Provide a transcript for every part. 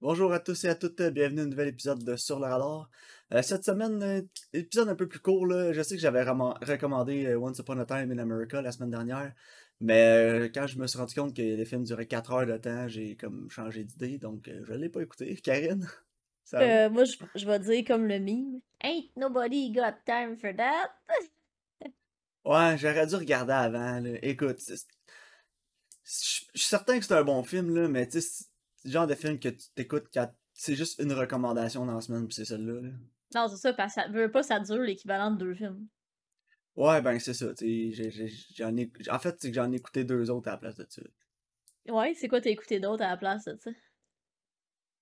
Bonjour à tous et à toutes, bienvenue à un nouvel épisode de Sur le radar. Euh, cette semaine, euh, épisode un peu plus court, là. je sais que j'avais recommandé euh, Once Upon a Time in America la semaine dernière, mais quand je me suis rendu compte que les films duraient 4 heures de temps, j'ai comme changé d'idée, donc je l'ai pas écouté. Karine? moi, je, je vais dire comme le meme, Ain't nobody got time for that. ouais, j'aurais dû regarder avant. Écoute, je suis certain que c'est un bon film, là, mais tu sais, le genre de film que tu t'écoutes quand c'est juste une recommandation dans la semaine, puis c'est celle-là. Non, c'est ça, parce que ça veut pas ça dure l'équivalent de deux films. Ouais, ben c'est ça, j'en ai... En fait, c'est que j'en ai écouté deux autres à la place de ça. Ouais, c'est quoi t'as écouté d'autres à la place de ça?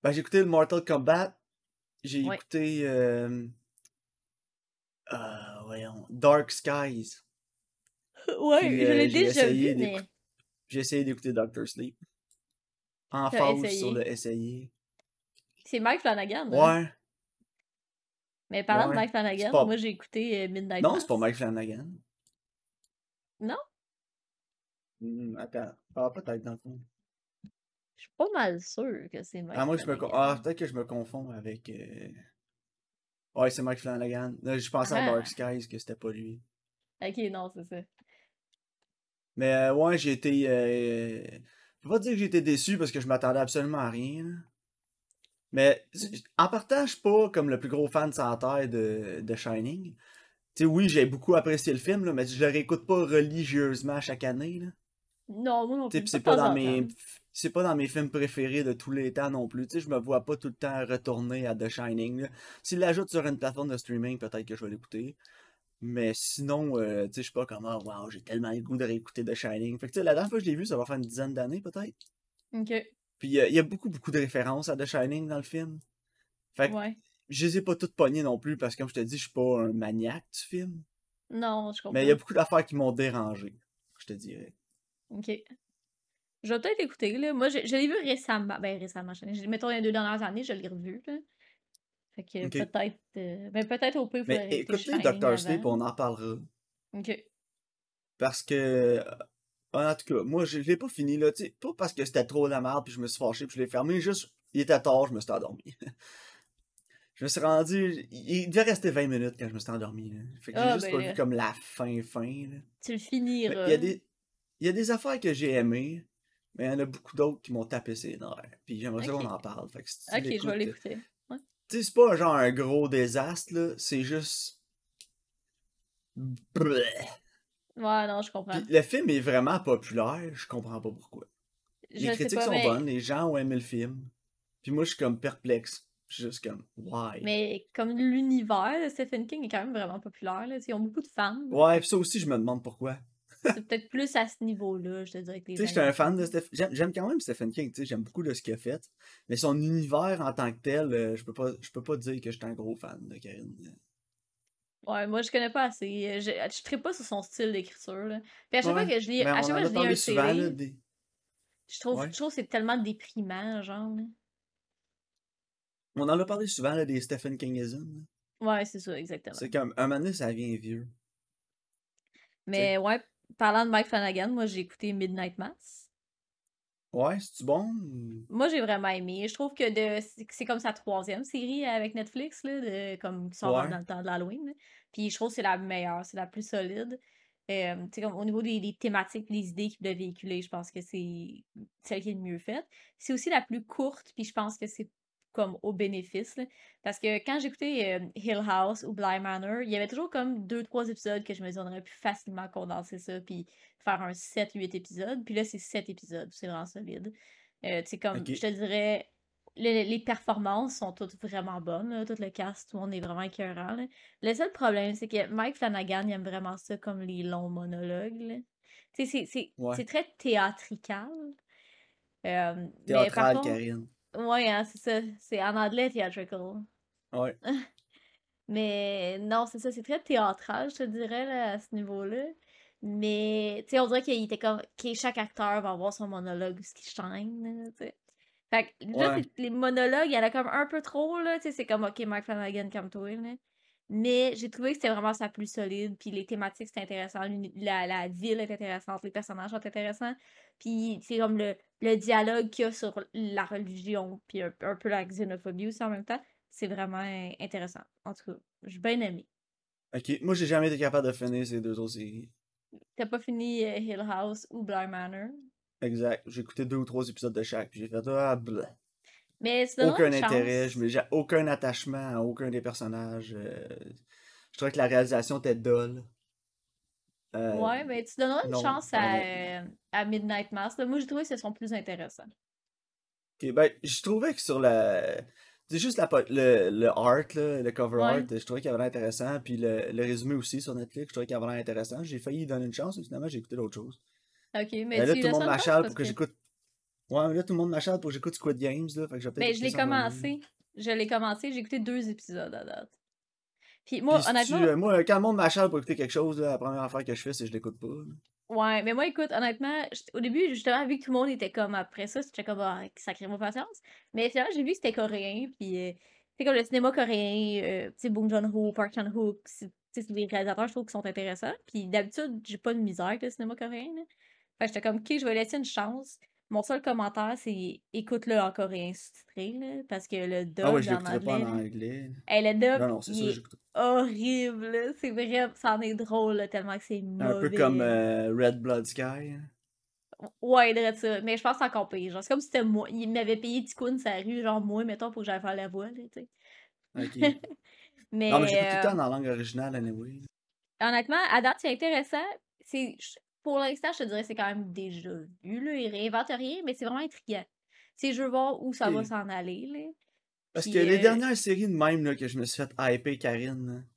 Ben j'ai écouté le Mortal Kombat, j'ai écouté... Euh... Euh, voyons, Dark Skies. Ouais, je l'ai euh, déjà vu, mais... J'ai essayé d'écouter Doctor Sleep en phase sur le essayer. C'est Mike Flanagan. Hein? Ouais. Mais parlant de Mike Flanagan, moi j'ai écouté euh, Midnight Non, c'est pas Mike Flanagan. Non? Mmh, attends. Ah, peut-être dans le fond. Je suis pas mal sûr que c'est Mike Ah, moi, je me Ah, peut-être que je me confonds avec. Euh... Ouais, c'est Mike Flanagan. je pensais à Dark ah. Skies que c'était pas lui. Ok, non, c'est ça. Mais euh, ouais, j'ai été. Euh, je vais pas dire que j'étais déçu parce que je m'attendais absolument à rien. Mais en suis pas comme le plus gros fan de la terre de, de Shining. Tu sais, oui, j'ai beaucoup apprécié le film, là, mais je le réécoute pas religieusement chaque année. Là. Non, moi non plus. C'est pas, dans mes. C'est pas dans mes films préférés de tous les temps non plus. Tu sais, je me vois pas tout le temps retourner à The Shining. S'il l'ajoute sur une plateforme de streaming, peut-être que je vais l'écouter. Mais sinon, euh, tu sais, je sais pas comment, waouh, j'ai tellement le goût de réécouter The Shining. Fait que, tu sais, la dernière fois que je l'ai vu, ça va faire une dizaine d'années, peut-être. Ok. Puis, il y, a beaucoup, beaucoup de références à The Shining dans le film. Fait que, je les ai pas toutes pognées non plus, parce que, comme je te dis, je suis pas un maniaque du film. Non, je comprends. Mais il y a beaucoup d'affaires qui m'ont dérangé, je te dirais. Ok. Je vais peut-être écouter, là. Moi, je, l'ai vu récemment. Ben, récemment. Mettons, les deux dernières années, je l'ai revu, là. Fait que peut-être. Euh, ben peut-être au peu. Mais écoutez Dr. Sleep, on en parlera. Ok. Parce que. En tout cas, moi, je l'ai pas fini, là. sais pas parce que c'était trop la merde, puis je me suis fâché, puis je l'ai fermé. Juste, il était tard, je me suis endormi. je me suis rendu. Il devait rester 20 minutes quand je me suis endormi. Là. Fait que j'ai ah, juste pas vu ben, comme la fin, fin. Là. Tu le finiras. Il y, a des... y a des affaires que j'ai aimées, mais il y en a beaucoup d'autres qui m'ont tapé ses nerfs. Puis j'aimerais ça qu'on en parle. Fait que si ok, je vais l'écouter. Tu sais, c'est pas genre un gros désastre, là. C'est juste. Ouais, non, je comprends. le film est vraiment populaire, je comprends pas pourquoi. les critiques sont bonnes, les gens ont aimé le film. Puis moi, je suis comme perplexe. Juste comme, why? Mais comme l'univers de Stephen King est quand même vraiment populaire, là. Ils ont beaucoup de fans. Ouais, puis ça aussi, je me demande pourquoi. C'est peut-être plus à ce niveau-là, je te dirais que Tu sais, j'étais un fan de Stephen... J'aime quand même Stephen King, tu sais, j'aime beaucoup de ce qu'il a fait. Mais son univers en tant que tel, euh, je peux pas, je peux pas dire que j'étais un gros fan de Karine. Ouais, moi je connais pas assez. Euh, je, je pas sur son style d'écriture. Puis à chaque fois que je lis, à chaque fois que je lis un souvent, des... je trouve, je trouve que c'est tellement déprimant, genre. On en a parlé souvent là, des Stephen Kingism. Ouais, c'est ça, exactement. C'est comme un moment donné, ça vient vieux. Mais ouais, parlant de Mike Flanagan, moi j'ai écouté Midnight Mass. Ouais, c'est bon? Moi j'ai vraiment aimé. Je trouve que de c'est comme sa troisième série avec Netflix, là, de, comme qui sort dans le temps de l'Halloween. Puis je trouve que c'est la meilleure, c'est la plus solide. Euh, comme, au niveau des, des thématiques, des idées qu'il doit véhiculer, je pense que c'est celle qui est le mieux faite. C'est aussi la plus courte, puis je pense que c'est comme au bénéfice. Parce que quand j'écoutais euh, Hill House ou Bly Manor, il y avait toujours comme deux, trois épisodes que je me disais on aurait pu facilement condenser ça puis faire un 7-8 épisodes. Puis là, c'est 7 épisodes, c'est vraiment solide. Euh, tu sais, comme je te dirais, les, performances sont toutes vraiment bonnes, tout le cast, tout le monde est vraiment écœurant. Le seul problème, c'est que Mike Flanagan, il aime vraiment ça comme les longs monologues. Tu sais, c'est très théâtrical. Euh, Théâtral, Karine. Ouais, hein, c'est ça. C'est en anglais theatrical. Ouais. Mais non, c'est ça, c'est très théâtral, je te dirais, là, à ce niveau-là. Mais, tu sais, on dirait qu'il était comme. que chaque acteur va avoir son monologue, ce qui shine, tu sais. Fait que là, les monologues, il y en a comme un peu trop, là, tu sais, c'est comme, ok, Mike Flanagan, comme toi, là. Mais j'ai trouvé que c'était vraiment sa plus solide, puis les thématiques, c'était intéressant, la, la ville est intéressante, les personnages sont intéressants, puis c'est comme le, le dialogue qu'il y a sur la religion, puis un, peu la xénophobie aussi en même temps, c'est vraiment intéressant. En tout cas, j'ai bien aimé. Ok, moi j'ai jamais été capable de finir ces deux autres séries. T'as pas fini euh, Hill House ou Blind Manor? Exact. J'ai écouté deux ou trois épisodes de chaque, puis j'ai fait ah, Mais Aucun intérêt, j'ai aucun attachement à aucun des personnages. Euh, je trouvais que la réalisation était dolle. Euh, ouais, mais tu donneras une chance à, à, Midnight Mass. Moi, j'ai trouvé que ce sont plus intéressants. Ok, ben, je trouvais que sur la. C'est juste la, le, le art, le cover art, je trouvais qu'il y avait l'air intéressant. Puis le, le, résumé aussi sur Netflix, je trouvais qu'il y avait l'air intéressant. J'ai failli donner une chance, mais finalement, j'ai écouté d'autres choses. Ok, mais, ben, là, tout le monde m'achale pour que, j'écoute. Ouais, mais là, tout le monde m'achale pour que j'écoute Squid Games. Là, fait que mais ben, je l'ai commencé. Je l'ai commencé, j'ai écouté deux épisodes à date. Puis moi, honnêtement. Moi, quand le monde m'achale pour écouter quelque chose, la première affaire que je fais, c'est que je l'écoute pas. Ouais, mais moi, écoute, honnêtement, au début, justement, vu que tout le monde était comme après ça, c'était comme, ah, sacré ma patience. Mais finalement, j'ai vu que c'était coréen, puis euh, c'est comme le cinéma coréen, euh, tu sais, Bong Joon-ho, Park Chan-wook, c'est des réalisateurs, je trouve, qui sont intéressants. Puis d'habitude, j'ai pas de misère avec le cinéma coréen. Là. Fait que j'étais comme, ok, je vais laisser une chance. Mon seul commentaire, c'est écoute-le en coréen sous-titré, là, parce que le dub ah ouais, je en anglais. Pas en anglais. le dub, non, non, c'est ça, horrible. C'est vrai, ça en est drôle, tellement que c'est mauvais. Un peu comme euh, Red Blood Sky. Ouais, il ça. Mais je pense encore pire. Genre, c'est comme si c'était moi. Il m'avait payé Ticoun sa rue, genre moi, mettons, pour que j'aille faire la voix, tu sais. Ok. mais. Non, mais j'écoute tout le temps euh, dans la langue originale, anyway. Honnêtement, à date, c'est intéressant. C'est pour l'instant, je te dirais c'est quand même déjà vu. Là. Il réinvente rien, mais c'est vraiment intriguant. C'est je veux voir où ça va s'en aller. Là. Parce que les euh, dernières séries de même là, que je me suis fait hyper Karine,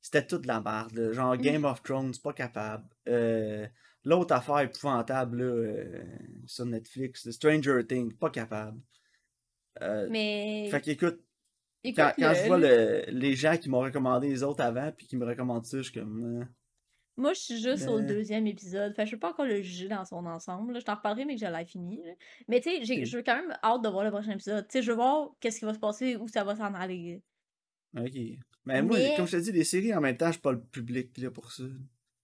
c'était toute la merde. Genre Game of Thrones, pas capable. Euh, l'autre affaire épouvantable là, euh, sur Netflix, Stranger Things, pas capable. mais. Fait qu'écoute, quand, quand je vois les gens qui m'ont recommandé les autres avant, puis qui me recommandent ça, je suis comme. Moi, je suis juste au deuxième épisode. Fait je peux pas encore le juger dans son ensemble. Je t'en reparlerai, mais que je l'ai fini. Mais tu sais, je veux quand même hâte de voir le prochain épisode. Tu sais, je veux voir qu'est-ce qui va se passer, où ça va s'en aller. Ok. Mais, moi, comme je te dis, les séries en même temps, je suis pas le public là, pour ça.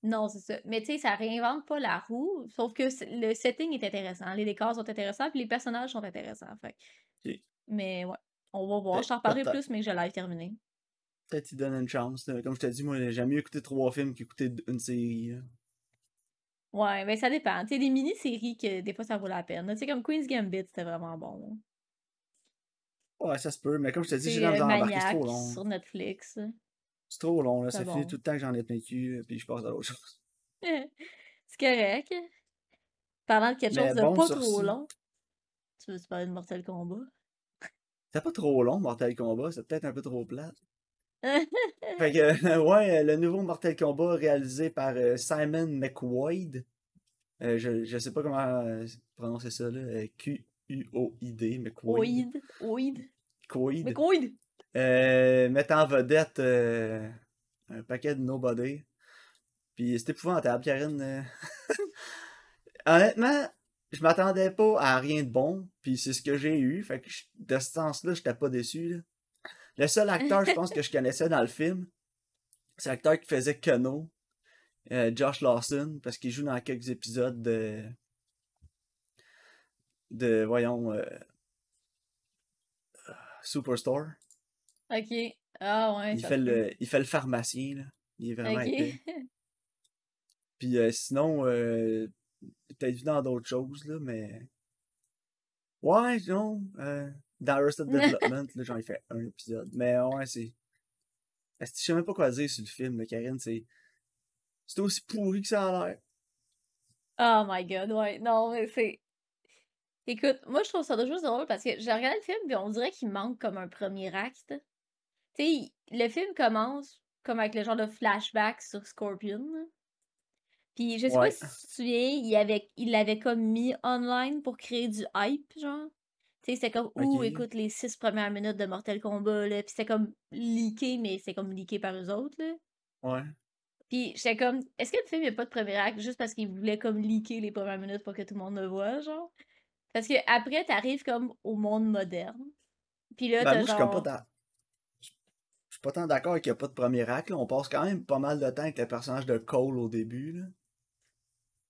Non, c'est ça. Mais tu sais, ça réinvente pas la roue, sauf que le setting est intéressant. Les décors sont intéressants, puis les personnages sont intéressants. Fait. Mais ouais, on va voir. Je t'en reparlerai plus, mais que je l'ai terminé. Peut-être qu'il donne une chance. Comme je t'ai dit, moi, j'aime mieux écouter trois films qu'écouter une série. Ouais, mais ça dépend. Tu sais, des mini-séries que des fois ça vaut la peine. Tu sais, comme Queen's Gambit, c'était vraiment bon. Ouais, ça se peut, mais comme je t'ai dit, j'ai l'impression d'embarquer, c'est trop long. sur Netflix. C'est trop long, là. Ça fait tout le temps que j'en ai plein cul, puis je passe à l'autre chose. c'est correct. Parlant de quelque chose de pas trop long. Tu veux-tu parler de Mortal Kombat? C'est pas trop long, Mortal Kombat. C'est peut-être un peu trop plate fait que, ouais, le nouveau Mortal Kombat réalisé par euh, Simon McWoyd. Euh, je, je sais pas comment euh, prononcer ça, là. Q-U-O-I-D, McWoyd. Oid. McWoyd. mettant en vedette un paquet de nobody. Puis c'est épouvantable, Karine. Honnêtement, je m'attendais pas à rien de bon, puis c'est ce que j'ai eu. Fait que de ce sens-là, j'étais pas déçu. Là. Le seul acteur, je pense, que je connaissais dans le film, c'est l'acteur qui faisait Keno, euh, Josh Lawson, parce qu'il joue dans quelques épisodes de. de, voyons. Euh, Superstore. Ok. Ah ouais. Il fait, le, il fait le pharmacien, là. Il est vraiment okay. Puis euh, sinon, euh, peut-être vu dans d'autres choses, là, mais. Ouais, non. Dans Arrested Development, là, j'en ai fait un épisode. Mais ouais, c'est. Je sais même pas quoi dire sur le film, là, Karine. C'est. C'est aussi pourri que ça a l'air. Oh my god, ouais. Non, mais c'est. Écoute, moi je trouve ça juste drôle parce que j'ai regardé le film et on dirait qu'il manque comme un premier acte. Tu sais, le film commence comme avec le genre de flashback sur Scorpion. Puis je sais pas si tu te souviens, il avait il l'avait comme mis online pour créer du hype, genre. C'était comme, ouh, écoute, les six premières minutes de Mortal Kombat, là. Puis c'était comme leaké, mais c'est comme leaké par eux autres, là. Ouais. Puis j'étais comme, est-ce que le film n'a pas de premier acte juste parce qu'il voulait comme leaker les premières minutes pour que tout le monde le voit, genre? Parce que après, t'arrives comme au monde moderne. Puis là, ben, moi, je suis comme pas Je suis pas tant d'accord qu'il n'y a pas de premier acte, là. On passe quand même pas mal de temps avec le personnage de Cole au début, là.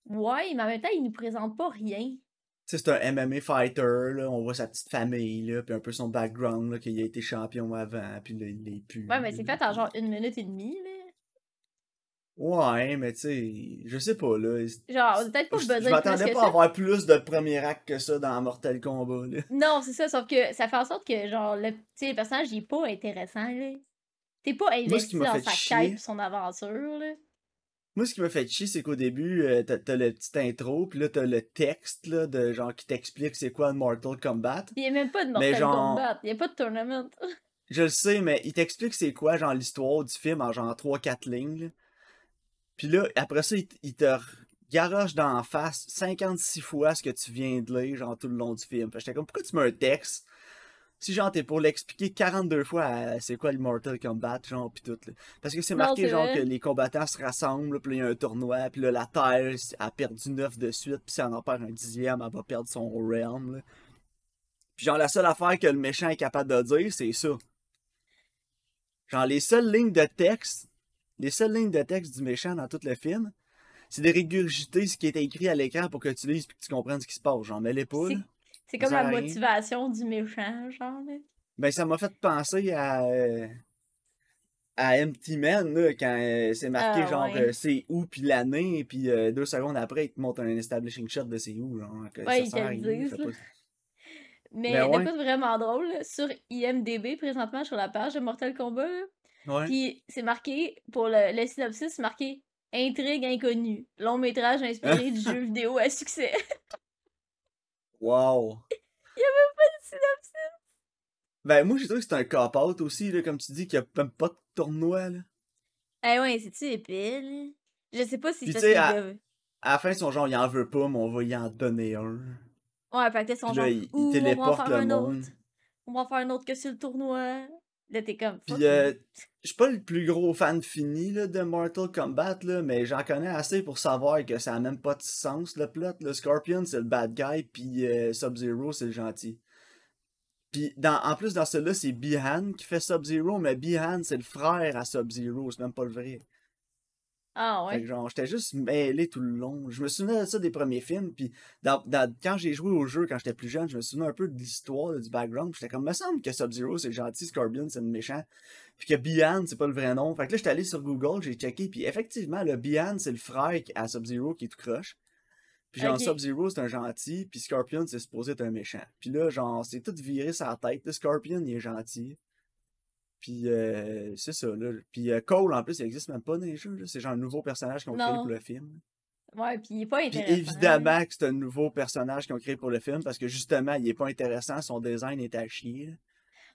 Ouais, mais en même temps, il nous présente pas rien c'est un MMA fighter, là, on voit sa petite famille, là, puis un peu son background, qu'il a été champion avant, puis là, il est plus. Ouais, mais c'est fait en genre une minute et demie, là. Ouais, mais tu sais, je sais pas, là. Genre, peut-être pas Je, je m'attendais pas à avoir plus de premier acte que ça dans Mortal Kombat, là. Non, c'est ça, sauf que ça fait en sorte que, genre, le, le personnage, il est pas intéressant, là. T'es pas investi m'a dans sa chier- quête son aventure, là. Moi, ce qui m'a fait chier, c'est qu'au début, euh, t'as t'as le petit intro, puis là, t'as le texte, là, de genre qui t'explique c'est quoi Mortal Kombat. Il y a même pas de Mortal genre- Kombat, il y a pas de tournament. Je le sais, mais il t'explique c'est quoi, genre, l'histoire du film en genre 3-4 lignes. là. Puis là, après ça, il, te garoche d'en face 56 fois ce que tu viens de lire, genre, tout le long du film. Fait j'étais comme, pourquoi tu mets un texte si, genre, t'es pour l'expliquer 42 fois c'est quoi le Mortal Kombat, genre, pis tout, là. Parce que c'est marqué, genre, vrai. que les combattants se rassemblent, puis il y a un tournoi, puis là, la Terre a perdu 9 de suite, puis si elle en perd un dixième, elle va perdre son realm, là. Puis genre, la seule affaire que le méchant est capable de dire, c'est ça. Genre, les seules lignes de texte, les seules lignes de texte du méchant dans tout le film, c'est de régurgiter ce qui est écrit à l'écran pour que tu lises et que tu comprennes ce qui se passe. J'en mets les pas, C'est- comme la rien. motivation du méchant, genre, là. Ben, ça m'a fait penser à. euh, à Empty Man, là, quand euh, c'est marqué Ah, genre ouais. euh, c'est où puis l'année, puis deux secondes après, il te montre un establishing shot de c'est où, genre. que Ouais, ça ils te sert à le rien, pas- Mais Ben de ouais. vraiment drôle, là, sur IMDB, présentement, sur la page de Mortal Kombat, là. Puis c'est marqué, pour le, le synopsis, c'est marqué Intrigue inconnue. Long métrage inspiré du jeu vidéo à succès. Wow. synopsis. Ben, moi, j'ai trouvé que c'était un cop-out aussi, là, comme tu dis, qu'il n'y a même pas de tournoi, là. Eh ouais, c'est-tu épais, là? Je sais pas si Puis c'est tu sais, parce à-. À la fin, son genre, il en veut pas, mais on va y en donner un. Ouais, fait que son Puis genre, là, il, il Ouh, on va en téléporte faire le un monde. autre. On va en faire un autre que sur le tournoi. Là, t'es comme... fuck Puis, euh, je suis pas le plus gros fan fini là, de Mortal Kombat, là, mais j'en connais assez pour savoir que ça a même pas de sens, le plot. Le Scorpion, c'est le bad guy, puis euh, Sub-Zero, c'est le gentil. Puis, dans, en plus, dans celui-là, c'est Bihan qui fait Sub-Zero, mais Bihan, c'est le frère à Sub-Zero, c'est même pas le vrai. Ah Fait ouais. que genre, j'étais juste mêlé tout le long. Je me souvenais de ça des premiers films, puis dans, dans- quand j'ai joué au jeu quand j'étais plus jeune, je me souvenais un peu de l'histoire, du background. J'étais comme, me semble que Sub-Zero c'est gentil, Scorpion c'est le méchant, puis que Bihan c'est pas le vrai nom. Fait que là, j'étais allé sur Google, j'ai checké, puis effectivement, le Bihan c'est le frère à Sub-Zero qui est tout croche. Puis genre. Sub-Zero c'est un gentil, puis Scorpion c'est supposé être un méchant. Puis là, genre, c'est tout viré sa tête. Le Scorpion il est gentil. Puis euh, c'est ça, là. Puis euh, Cole, en plus, il existe même pas dans les jeux. là. C'est genre un nouveau personnage créé Non. pour le film. Ouais, pis il est pas Puis intéressant. évidemment que c'est un nouveau personnage qu'ils ont créé pour le film parce que justement, il est pas intéressant, son design est à chier. là.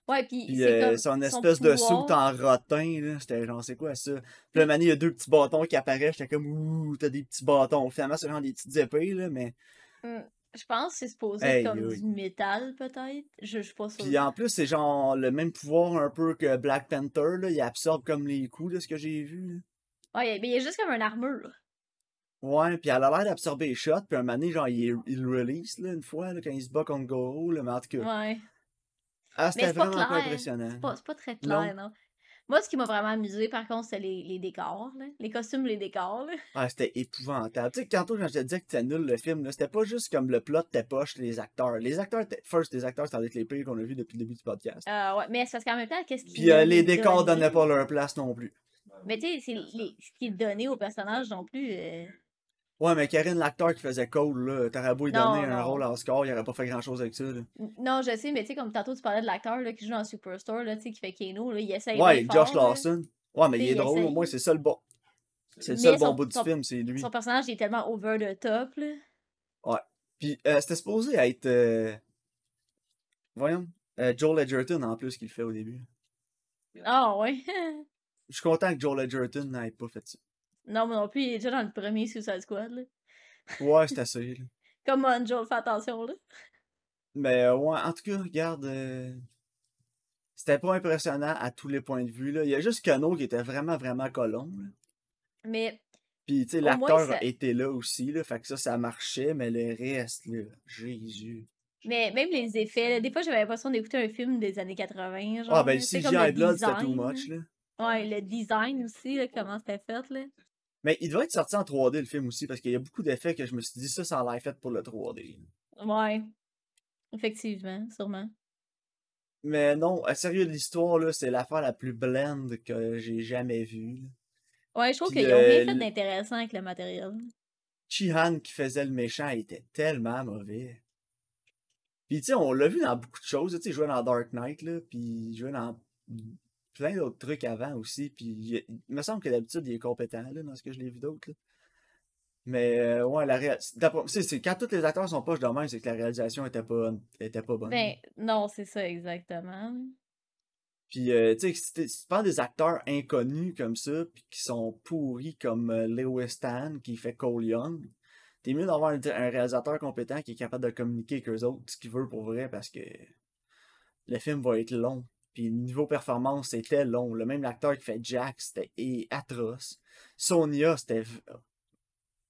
Ouais, pis Puis c'est euh, comme... son espèce de soute en rotin, là, c'était genre, c'est quoi ça? Puis là, Manny, il y a deux petits bâtons qui apparaissent, j'étais comme, ouh, t'as des petits bâtons. Finalement, c'est genre des petites épées, là, mais. Hmm, Je pense que c'est supposé Hey, être comme oui. du métal, peut-être. Je je suis pas sûre. Puis en plus, c'est genre le même pouvoir un peu que Black Panther, là, il absorbe comme les coups, de ce que j'ai vu. là. Ouais, mais il a juste comme une armure. Ouais, puis elle a l'air d'absorber les shots, puis un moment donné, genre, il, il le release, là, une fois, là, quand il se bat contre Goro, là, mais en tout cas. Ouais. Ah, c'était pas vraiment pas clair. impressionnant. C'est pas, pas très Non. clair, non. Moi, ce qui m'a vraiment amusé, par contre, c'est les, les décors, là. Les costumes, les décors, là. Ah, c'était épouvantable. Tu sais, tantôt, quand je te disais que c'était nul le film, c'était pas juste comme le plot t'es poche, les acteurs. Les acteurs, first, les acteurs, ça va être les pires qu'on a vu depuis le début du podcast. Euh, ouais, mais c'est parce qu'en même temps, qu'est-ce qui. Puis euh, les décors donnaient pas leur place non plus. Mais tu sais, c'est ce qui est donné au personnage non plus. euh, Ouais, mais Karine, l'acteur qui faisait Cole, là, t'aurais beau lui donner un rôle en score, il aurait pas fait grand chose avec ça. là. Non, je sais, mais tu sais, comme tantôt tu parlais de l'acteur là, qui joue dans Superstore, là, tu sais, qui fait Kano, là, il essaye. Ouais, Josh fort, là. Lawson. Ouais, mais il est il drôle, au moins, c'est ça le bon. C'est le seul bon son- bout du film, c'est lui. Son personnage il est tellement over the top, là. Puis euh, c'était supposé être. euh, Voyons. euh, Joel Edgerton en plus qui le fait au début. Ah, ouais. Je suis content que Joel Edgerton n'ait pas fait ça. Non, moi non plus, il est déjà dans le premier Suicide Squad, là. Ouais, c'est assez. là. Come on, Joel, fais attention, là. Mais euh, ouais, en tout cas, regarde. euh, C'était pas impressionnant à tous les points de vue. Là. Il y a juste Kano qui était vraiment, vraiment colon. là. Mais, Puis, tu sais, l'acteur ça- était là aussi. Là, fait que ça, ça marchait. Mais le reste, là, Jésus. mais même les effets, là, des fois j'avais l'impression d'écouter un film des années 80. Genre, Ah, ben sais, CGI comme Blood, c'était too much. Là. Ouais, le design aussi, là, comment c'était fait, là. Mais il doit être sorti en 3D le film aussi. Parce qu'il y a beaucoup d'effets que je me suis dit, ça, ça a l'air fait pour le 3D. Ouais. Effectivement, sûrement. Mais non, à sérieux, l'histoire, là, c'est l'affaire la plus blende que j'ai jamais vue. Ouais, je trouve qu'ils ont rien fait d'intéressant avec le matériel. Chihan qui faisait le méchant était tellement mauvais. Puis tu sais, on l'a vu dans beaucoup de choses. Tu sais, jouait dans Dark Knight, là, puis jouait dans plein d'autres trucs avant aussi. Puis il, me semble que d'habitude, il est compétent là, dans ce que je l'ai vu d'autres. Mais euh, ouais, la réalisation. Quand tous les acteurs sont pas de même, c'est que la réalisation était pas, était pas bonne. Ben, non, c'est ça exactement. Puis, euh, tu sais, si tu prends des acteurs inconnus comme ça, puis qui sont pourris comme euh, Lewis Stan, qui fait Cole Young, t'es mieux d'avoir un, réalisateur compétent qui est capable de communiquer avec eux autres ce qu'il veut pour vrai, parce que le film va être long. Puis niveau performance, c'était long. Le même acteur qui fait Jack, c'était atroce. Sonia, c'était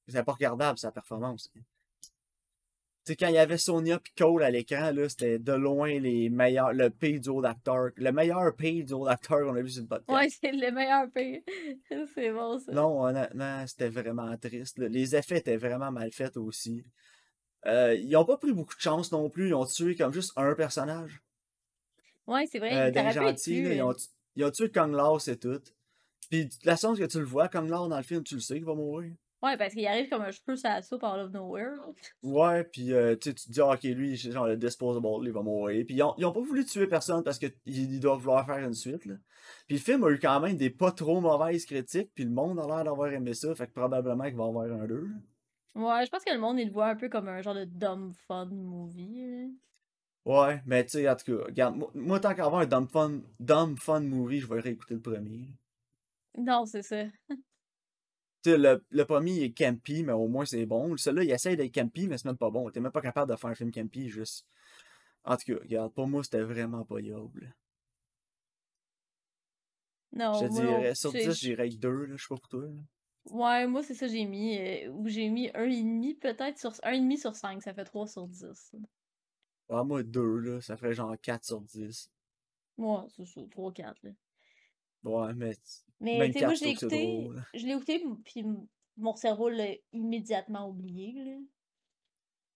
c'était pas regardable, sa performance. Tu sais, quand il y avait Sonia et Cole à l'écran, là, c'était de loin les meilleurs, le pays du haut d'acteur. Le meilleur pays du haut d'acteur qu'on a vu sur le podcast. Ouais, c'est le meilleur pays. c'est bon, ça. Non, honnêtement, c'était vraiment triste. Les effets étaient vraiment mal faits aussi. Euh, ils ont pas pris beaucoup de chance non plus. Ils ont tué comme juste un personnage. Ouais, c'est vrai. Euh, des gentils, ils, ont, ils ont tué Kong Lao, c'est tout. Puis la chance que tu le vois, Kong Lao dans le film, tu le sais qu'il va mourir. Ouais, parce qu'il arrive comme un cheveu sur la soupe out of nowhere. Ouais, puis euh, tu te dis, ok, lui, genre le disposable, il va mourir. Puis ils ont, ils ont pas voulu tuer personne parce qu'ils doivent vouloir faire une suite. Là. Puis le film a eu quand même des pas trop mauvaises critiques, puis le monde a l'air d'avoir aimé ça, fait que probablement qu'il va y avoir un 2. Ouais, je pense que le monde, il le voit un peu comme un genre de dumb fun movie. Ouais, mais tu sais, en tout cas, regarde, moi, tant qu'avoir un dumb fun, dumb fun movie, je vais réécouter le premier. Non, c'est ça. le, le premier est campy, mais au moins c'est bon. Celui-là, il essaye d'être campy, mais c'est même pas bon. T'es même pas capable de faire un film campy, juste. En tout cas, regarde, pour moi, c'était vraiment pas yoble. Non, Je dirais, sur 10, j'irais 2, je sais pas pour toi. Ouais, moi, c'est ça, j'ai mis. Euh, ou j'ai mis 1,5 peut-être sur 1,5 sur 5, ça fait 3 sur 10. Ah, moi, 2, là, ça ferait genre 4 sur 10. Ouais, c'est ça, 3, 4, là. Ouais, mais mais tu sais, moi, je l'ai écouté, je l'ai écouté, puis mon cerveau l'a immédiatement oublié. Là.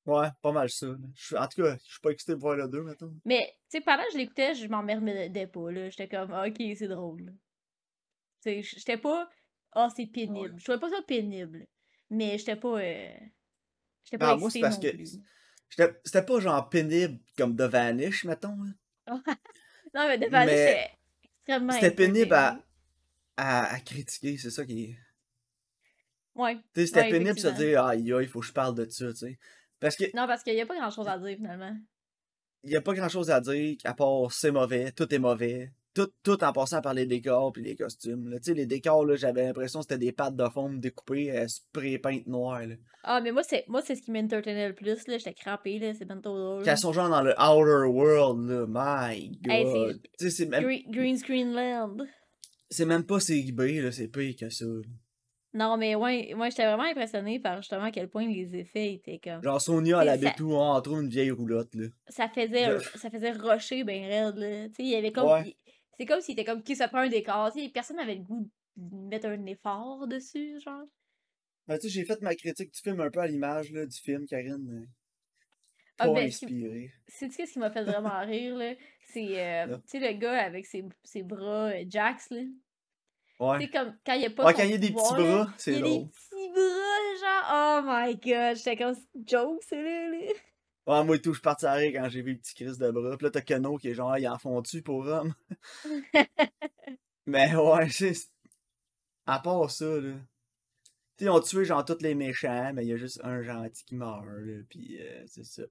Ouais, pas mal ça. en tout cas, je suis pas excité de voir le 2 maintenant. Mais, tu sais, pendant que je l'écoutais, je m'en m'emmerdais pas. là. J'étais comme, ah, ok, c'est drôle. Tu sais, j'étais pas, ah, oh, c'est pénible. Je trouvais pas ça pénible. Mais j'étais pas. Euh... J'étais pas ah, moi, c'est parce que. C'était pas genre pénible comme The Vanish, mettons. non, mais The Vanish, c'est extrêmement. C'était pénible à à, critiquer, c'est ça qui est. Ouais. C'était pénible de se dire, ah, il faut que je parle de ça, tu sais. Parce que. Non, parce qu'il n'y a pas grand chose à dire finalement. Il n'y a pas grand chose à dire, à part c'est mauvais, tout est mauvais. Tout, tout en passant par les décors puis les costumes. Tu sais, les décors, là, j'avais l'impression que c'était des pattes de foam découpées à spray peinte noir. Là. Ah, mais moi, c'est moi c'est ce qui m'entertainait le plus. là J'étais crampé, là, c'est bien trop drôle. Quand sont genre dans le Outer World, là, my god. c'est même... Green Screen Land. C'est même pas eBay, là, c'est pire que ça. Non, mais ouais, moi j'étais vraiment impressionnée par justement à quel point les effets étaient comme. Genre Sonia, elle avait tout en trop une vieille roulotte, là. Ça faisait, ça faisait rocher ben raide, là. Tu sais, il y avait comme. C'est comme s'il était comme qui se prend un décor. Tu sais, personne n'avait le goût de mettre un effort dessus, genre. Ben, tu sais, j'ai fait ma critique du film un peu à l'image, là, du film, Karine. Ah, pas ben, inspiré. C'est ce qui m'a fait vraiment rire, là? C'est, euh, tu sais, le gars avec ses, ses bras, euh, Jax, là. Ouais. C'est comme quand il y a pas. Ouais, quand il y a des petits bras, c'est drôle. Il y a des petits bras, genre, oh my god, j'étais comme joke, c'est là, là. Ouais, moi et tout, je suis parti à rire quand j'ai vu le petit Chris de bras. Puis là, t'as Keno qui est genre, il en fond-tu pour homme? Mais ouais, c'est. À part ça, là. Tu sais, ils ont tué genre tous les méchants, mais il y a juste un gentil qui meurt, là. Puis euh, c'est ça.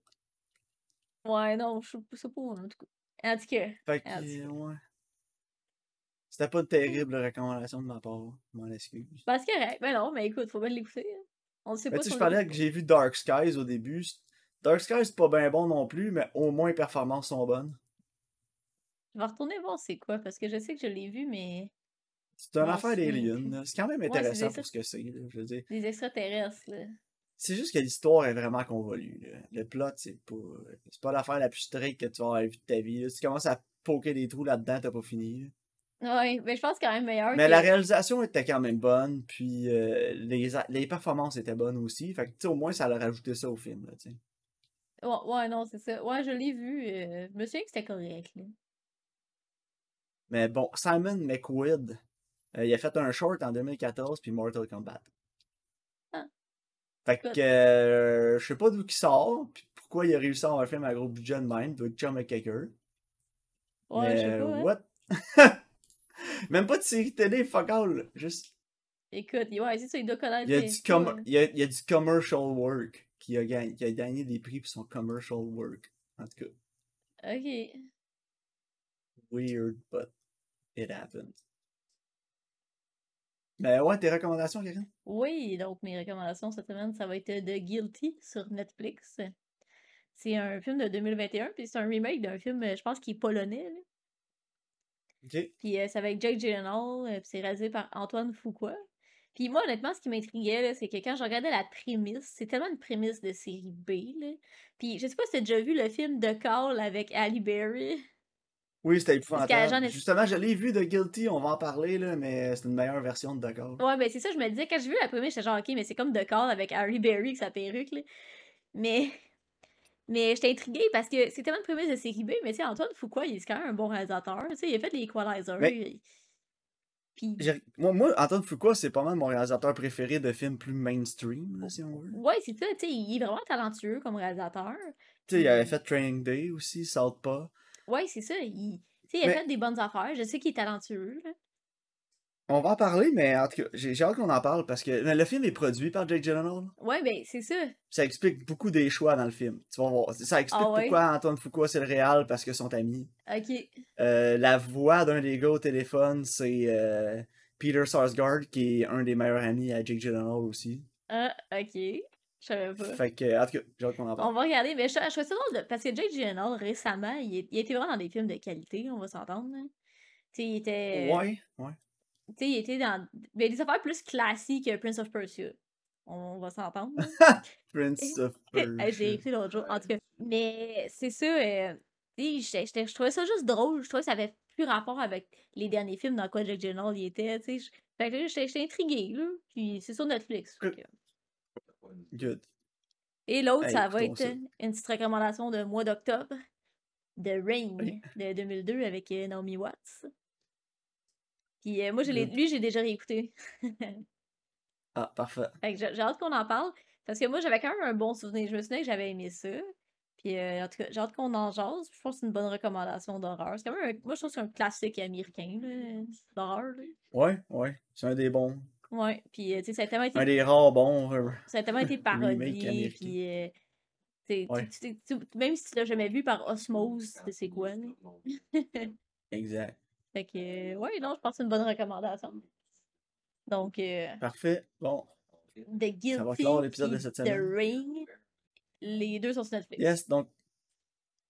Ouais, non, je sais pas, en tout cas. En tout cas. Fait que, ouais. C'était pas une terrible recommandation de ma part, m'en excuse. Parce que, ben non, mais écoute, faut bien l'écouter. Hein. On sait pas. Tu je parlais que j'ai vu Dark Skies au début. Dark Skies, c'est pas bien bon non plus, mais au moins les performances sont bonnes. Je vais retourner voir c'est quoi, parce que je sais que je l'ai vu, mais. C'est une affaire d'Alien. C'est quand même intéressant pour ce que c'est. Je veux dire. Des extraterrestres. Là. C'est juste que l'histoire est vraiment convolue. Le plot, c'est pas. C'est pas l'affaire la plus straight que tu vas avoir vue de ta vie. Si tu commences à poker des trous là-dedans, t'as pas fini. Oui, mais je pense quand même meilleur. Mais la réalisation était quand même bonne, puis euh, les, les performances étaient bonnes aussi. Fait que, au moins, ça a rajouté ça au film, là, Ouais, ouais, non, c'est ça. Ouais, je l'ai vu. euh, je me souviens que c'était correct, là. Mais bon, Simon McQuid, euh, il a fait un short en 2014 puis Mortal Kombat. Ah. Fait que euh, je sais pas d'où il sort, puis pourquoi il a réussi à avoir un film à gros budget de même, doit être chum avec quelqu'un. Ouais, je sais Mais pas, hein. what? Même pas de série télé, fuck all. Juste, Écoute, ouais, c'est ça, il doit connaître il y a les- du, ça, com- hein. il y a, il y a du commercial work qui a, gagné, qui a gagné des prix pour son commercial work. En tout cas, Ok. weird, but it happened. Mais ouais, tes recommandations, Karine? Oui, donc mes recommandations cette semaine, ça va être The Guilty sur Netflix. C'est un film de 2021, puis c'est un remake d'un film, je pense, qui est polonais. là. Ok. Puis euh, c'est avec Jake Gyllenhaal, euh, puis c'est réalisé par Antoine Fuqua. Puis moi, honnêtement, ce qui m'intriguait, c'est que quand je regardais la prémisse, c'est tellement une prémisse de série B, là. Puis je sais pas si t'as déjà vu le film The Call avec Ali Berry. Oui, c'était épouvantable. Justement, je l'ai vu de Guilty, on va en parler, là, mais c'est une meilleure version de D'accord. Ouais, ben c'est ça, je me disais, quand j'ai vu la prémisse, j'étais genre, ok, mais c'est comme The Call avec Harry Berry avec sa perruque, là. Mais, mais j'étais intriguée parce que c'est tellement une prémisse de série B, mais tu sais, Antoine Fuqua, il est quand même un bon réalisateur. Tu sais, il a fait les Equalizer. Mais- il- Puis, Moi, moi, Antoine Fuqua, c'est pas mal mon réalisateur préféré de films plus mainstream, là, si on veut. ouais, c'est ça, tu sais, il est vraiment talentueux comme réalisateur. Tu sais, il avait fait Training Day aussi, Southpaw. Ouais, c'est ça, il, il a Mais- fait des bonnes affaires. Je sais qu'il est talentueux, là. On va en parler, mais en tout cas, j'ai hâte qu'on en parle parce que mais le film est produit par Jake Gyllenhaal. Ouais, ben c'est ça. Ça explique beaucoup des choix dans le film. Tu vas voir. Ça explique Ah ouais? pourquoi Antoine Fuqua, c'est le réal, parce que sont amis. Ok. Euh, la voix d'un des gars au téléphone, c'est euh, Peter Sarsgaard, qui est un des meilleurs amis à Jake Gyllenhaal aussi. Ah, ok. Je savais pas. Fait que, en tout cas, j'ai hâte qu'on en On parle. va regarder, mais je, je trouve ça drôle de- parce que Jake Gyllenhaal, récemment, il, il était vraiment dans des films de qualité, on va s'entendre. là. Tu sais, il était. Ouais, ouais. Tu sais, il était dans ben, des affaires plus classiques que Prince of Persia. On va s'entendre. Prince of Hey, J'ai Persia. écouté l'autre jour, en tout cas. Mais c'est ça, euh, tu sais, je trouvais ça juste drôle. Je trouvais que ça avait plus rapport avec les derniers films dans quoi Jake Gyllenhaal il était, tu sais. Fait que j'étais intriguée, là. Puis c'est sur Netflix. Good. Et l'autre, Hey, ça va être ça. une petite recommandation de mois d'octobre de Rain de 2002 avec euh, Naomi Watts. Puis euh, moi, je l'ai- Good. lui, j'ai déjà réécouté. Ah, parfait. J'ai hâte qu'on en parle. Parce que moi, j'avais quand même un bon souvenir. Je me souviens que j'avais aimé ça. Puis euh, en tout cas, j'ai hâte qu'on en jase. Je pense que c'est une bonne recommandation d'horreur. C'est quand même un- Moi, je trouve que c'est un classique américain d'horreur. Ouais, ouais. C'est un des bons. Ouais. Puis euh, tu sais, ça a tellement été Un des rares bons. euh, Ça a tellement été parodié, puis t'sais, tu- Ouais. tu- tu- tu- même si tu l'as jamais vu par osmose, c'est quoi, là? Exact. Fait que, euh, ouais, non, je pense que c'est une bonne recommandation. Donc, euh, Parfait. Bon. The Guilty Ça va clore l'épisode de cette The semaine. Ring, les deux sont sur Netflix. Yes, donc.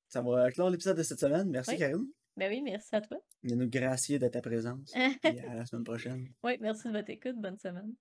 Ça va clore l'épisode de cette semaine. Merci, Oui. Karine. Ben oui, merci à toi. De nous gracier de ta présence. Puis à la semaine prochaine. oui, merci de votre écoute. Bonne semaine.